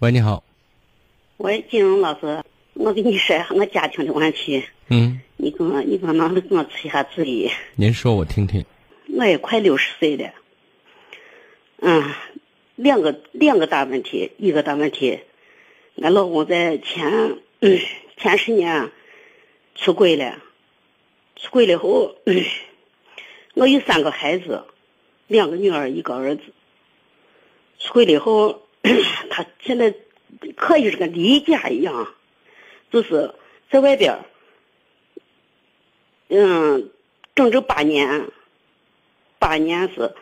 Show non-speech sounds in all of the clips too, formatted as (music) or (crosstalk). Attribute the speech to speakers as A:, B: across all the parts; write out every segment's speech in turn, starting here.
A: 喂，你好。
B: 喂，金荣老师，我跟你说一下我家庭的问题。
A: 嗯。
B: 你给我，你帮忙给我出一下主意。
A: 您说，我听听。
B: 我也快六十岁了。嗯，两个两个大问题，一个大问题，俺老公在前 (clears throat) 前十年出轨了，出轨了后，(clears throat) 我有三个孩子，两个女儿，一个儿子。出轨了后，(clears throat) 他现在可以是个离家一样，就是在外边嗯，整整八年，八年是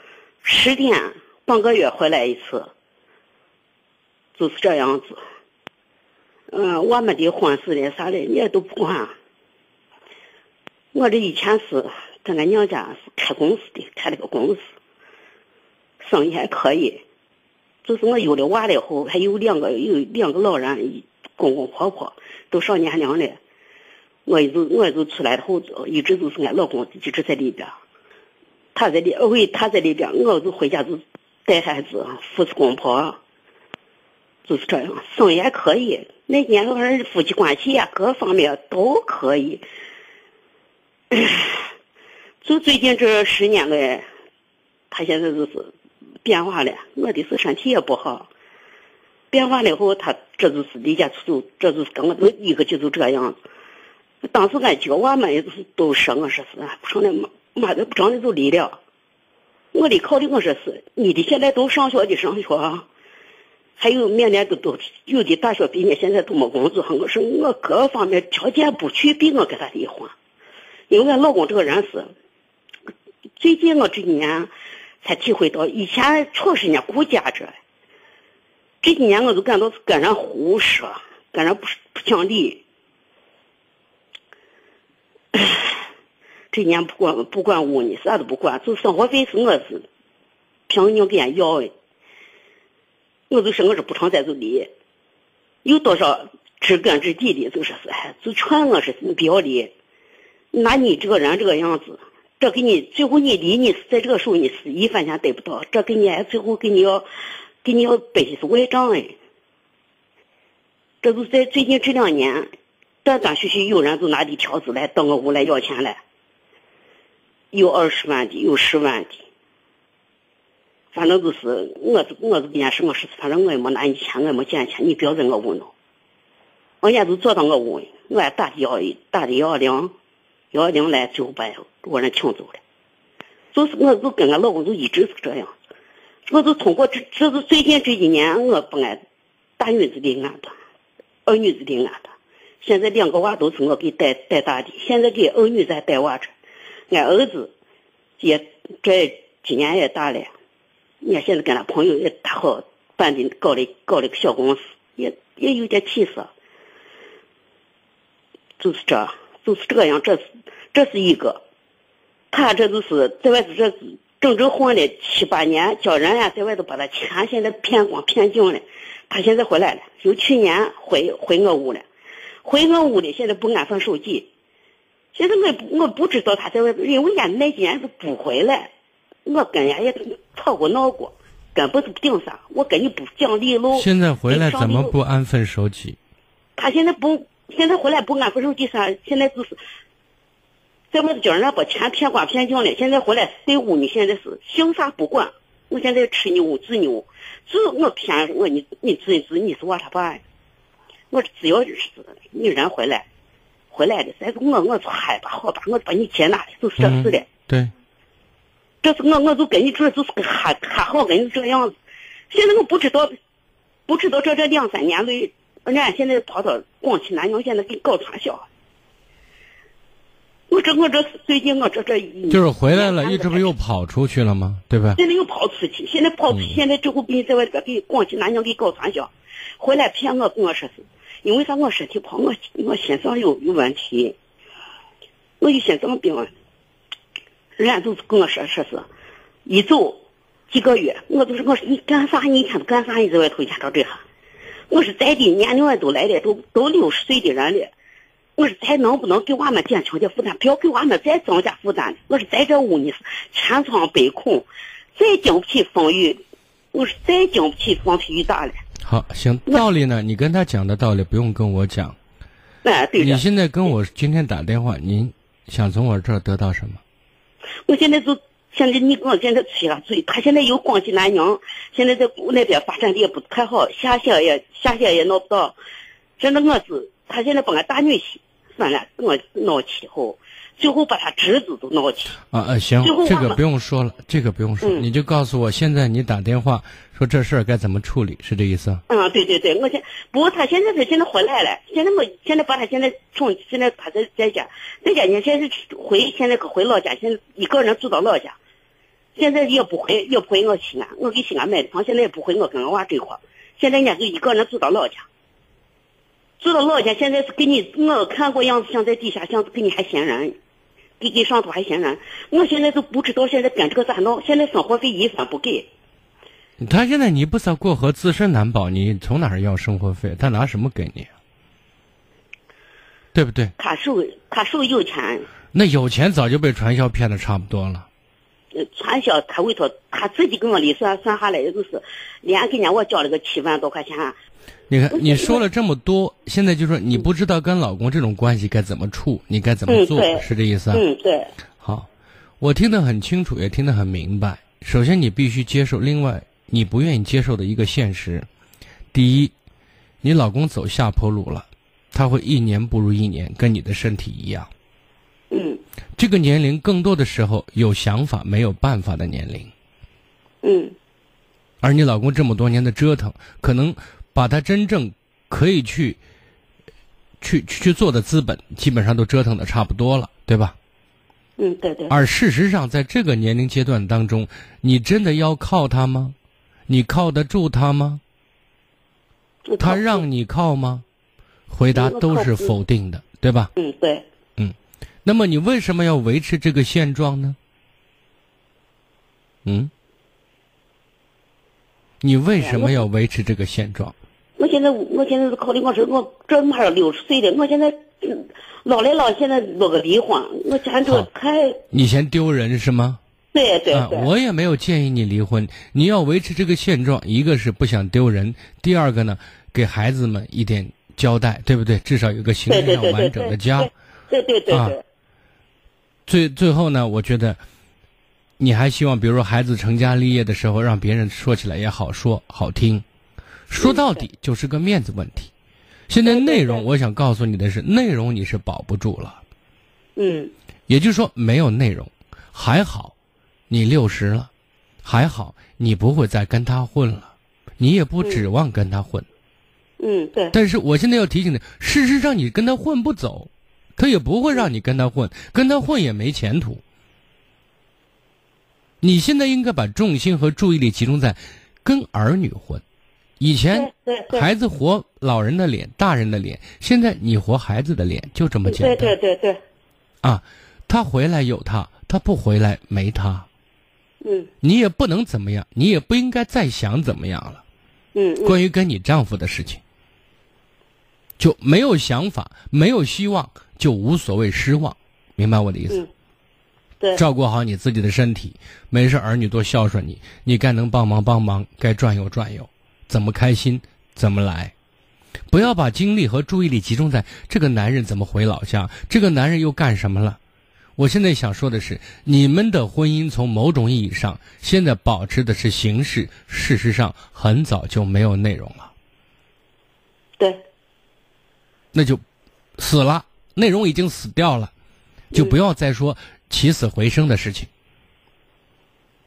B: 十天。半个月回来一次，就是这样子。嗯，我们的婚事的啥的，你也都不管。我这以前是在俺娘家是开公司的，开了个公司，生意还可以。就是我有了娃了以后，还有两个有两个老人，公公婆婆都上年龄了。我一直我一直出来后，一直都是俺老公一直在里边。他在里，为他在里边，我就回家就。带孩子，扶持公婆，就是这样，生意还可以。那年头人夫妻关系呀，各方面都可以。(coughs) 就最近这十年来，他现在就是变化了。我的是身体也不好，变化了以后，他这就是离家出走，这就是跟我都一个劲都这样。当时俺几个娃们也都都说我说是不成了，妈妈的不成了就离了。我的考虑我说是，你的现在都上学的上学，还有明年都都有的大学毕业，现在都没工作。我说我各方面条件不具备，我跟他离婚。因为俺老公这个人是，最近我这几年才体会到，以前确实人家顾家着，这几年我都感到跟人胡说，跟人不不讲理。这年不管不管屋呢，啥都不管，就生活费是我是凭你给人要的。我就说我是不成再就离，有多少知根知底的，就说是哎，就劝我说你不要离。那你这个人这个样子，这给你最后你离你是在这个时候你是一分钱得不到，这给你最后给你要给你要背的是外账哎。这就在最近这两年，断断续续有人就拿的条子来到我屋来要钱来。有二十万的，有十万的，反正就是我，我就跟人家说，我说，反正我也没拿你钱，我也没借钱，你不要在我屋弄。人家就坐到我屋，我还打的幺一，打的幺二零，幺幺零来，最后把我人请走了。就是我就跟俺老公就一直是这样，我就通过这，这是最近这几年，我把俺大女子的俺的，二女子的俺的，现在两个娃都是我给带带大的，现在给二女子带娃着。俺儿子也这今年也大了，你看现在跟他朋友也打好办的，搞了搞了个小公司，也也有点起色。就是这，就是这样，这是这是一个。他这都是在外头，这整整混了七八年，叫人家在外头把他钱现在骗光骗净了。他现在回来了，由去年回回我屋了，回我屋里现在不安分守己。现在我不我不知道他在外头，因为人家那几年都不回来，我跟人家也吵过闹过，根本就不顶啥。我跟你不讲理喽。
A: 现在回来怎么不安分守己？
B: 他现在不，现在回来不安分守己啥？现在就是在外头叫人家把钱骗光骗净了。现在回来睡屋呢，现在是姓啥不管。我现在吃牛治牛，是我骗我你你治治你是我他爸，我只要是你人回来。回来的，再是我，我就害怕，好吧，我把你接纳了，就是这事了。
A: 对，
B: 这是我，我就跟你说，就是还还好跟你这样子。现在我不知道，不知道这这两三年内，人家现在跑到广西南宁，现在给搞传销。我这我这最近我这这一
A: 就是回来了，一直不又跑出去了吗？对吧？
B: 现在又跑出去，现在跑出，现在这后给你在外边给广西南宁给搞传销，回来骗我，跟我说是。因为啥？我身体不好，我我心脏有有问题，我有心脏病。人家就是跟我说说是，一走几个月，我就是我说你干啥？你一天都干啥？你在外头一天到这哈？我是再的年龄也都来了，都都六十岁的人了。我说咱能不能给娃们减轻点负担？不要给娃们再增加负担我说在这屋里是千疮百孔，再经不起风雨。我说再经不起风吹雨打了。
A: 好，行，道理呢？你跟他讲的道理不用跟我讲。
B: 哎，对
A: 你现在跟我今天打电话，您想从我这儿得到什么？
B: 我现在就现在你跟我现在催了催，他现在又光进南宁，现在在那边发展的也不太好，下线也下线也闹不到。现在我是他现在把俺大女婿，算了，跟我闹气后，最后把他侄子都闹起。
A: 啊啊，行，这个不用说了，这个不用说，
B: 嗯
A: 你就告诉我，现在你打电话说这事儿该怎么处理，是这意思？
B: 嗯，对对对，我现不过他现在他现在回来了，现在我现在把他现在从现在他在在家，在家呢，现在是回现在可回老家，现在一个人住到老家，现在也不回也不回我西安，我给西安买的房，现在也不回我跟我娃这块，现在人家就一个人住到老家，住到老家，现在是给你我看过样子，像在底下像给你还嫌人，给给上头还嫌人，我现在都不知道现在跟这个咋闹，现在生活费一分不给。
A: 他现在你不是过河自身难保，你从哪儿要生活费？他拿什么给你啊？对不对？
B: 他手他手有钱，
A: 那有钱早就被传销骗的差不多了。
B: 呃，传销他委托他自己跟我理算算下来，也就是连给人家我交了个七万多块钱。
A: 你看，你说了这么多，现在就说你不知道跟老公这种关系该怎么处，你该怎么做，
B: 嗯
A: 是这意思啊？
B: 嗯，对，
A: 好，我听得很清楚，也听得很明白。首先，你必须接受另外你不愿意接受的一个现实：第一，你老公走下坡路了，他会一年不如一年，跟你的身体一样。
B: 嗯
A: 这个年龄更多的时候有想法没有办法的年龄，
B: 嗯
A: 而你老公这么多年的折腾，可能把他真正可以去去去做的资本，基本上都折腾的差不多了，对吧？
B: 嗯，对对，
A: 而事实上，在这个年龄阶段当中，你真的要靠他吗？你靠得住他吗？他让你靠吗？回答都是否定的，对吧？
B: 嗯对，
A: 那么你为什么要维持这个现状呢？嗯，你为什么要维持这个现状？
B: 我现在我现在是考虑我是我这马上六十岁了，我现在嗯老来老现在落个离婚，我家这
A: 好
B: 太
A: 你嫌丢人是吗？啊，
B: 对对对，
A: 我也没有建议你离婚，你要维持这个现状，一个是不想丢人，第二个呢，给孩子们一点交代，对不对？至少有个形式上
B: 对对对对
A: 完整的家。
B: 对对对
A: 啊
B: 对，
A: 最最后呢，我觉得，你还希望，比如说孩子成家立业的时候，让别人说起来也好说好听，说到底就是个面子问题。现在内容，我想告诉你的是，内容你是保不住了，
B: 嗯。
A: 也就是说没有内容，还好，你六十了，还好你不会再跟他混了，你也不指望跟他混。
B: 嗯对，
A: 但是我现在要提醒你，事实上你跟他混不走，他也不会让你跟他混，跟他混也没前途。你现在应该把重心和注意力集中在跟儿女混。以前
B: 对对对
A: 孩子活老人的脸、大人的脸，现在你活孩子的脸，就这么简
B: 对
A: 单
B: 对对对，
A: 啊！他回来有他，他不回来没他，
B: 嗯
A: 你也不能怎么样，你也不应该再想怎么样了。
B: 嗯嗯
A: 关于跟你丈夫的事情，就没有想法，没有希望，就无所谓失望，明白我的意思？
B: 嗯，对，
A: 照顾好你自己的身体，没事儿女多孝顺你，你该能帮忙帮忙，该转悠转悠，怎么开心怎么来，不要把精力和注意力集中在这个男人怎么回老家，这个男人又干什么了。我现在想说的是，你们的婚姻从某种意义上现在保持的是形式，事实上很早就没有内容了，
B: 对，
A: 那就死了，内容已经死掉了，就不要再说起死回生的事情。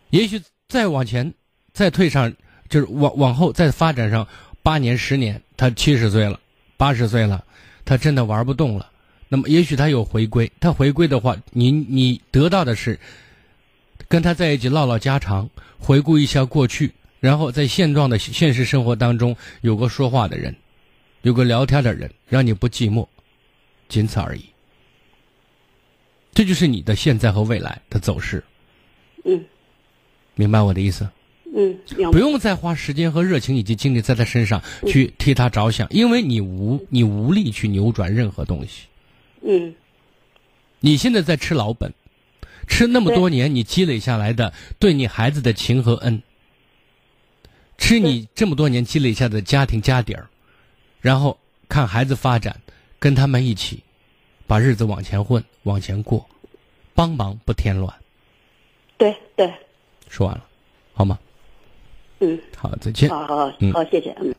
A: 也许再往前，再退上，就是往往后再发展上八年、十年，他七十岁了，八十岁了，他真的玩不动了。那么，也许他有回归，他回归的话，你你得到的是跟他在一起唠唠家常，回顾一下过去，然后在现状的现实生活当中有个说话的人，有个聊天的人，让你不寂寞，仅此而已。这就是你的现在和未来的走势，
B: 嗯。
A: 明白我的意思？
B: 嗯，
A: 不，用再花时间和热情以及精力在他身上去替他着想，因为你无你无力去扭转任何东西。
B: 嗯。
A: 你现在在吃老本，吃那么多年你积累下来的对你孩子的情和恩，吃你这么多年积累下的家庭家底儿，然后看孩子发展，跟他们一起把日子往前混，往前过，帮忙不添乱。
B: 对对，
A: 说完了，好吗？
B: 嗯，
A: 好，再见。
B: 好好
A: 嗯
B: 好，谢谢，嗯。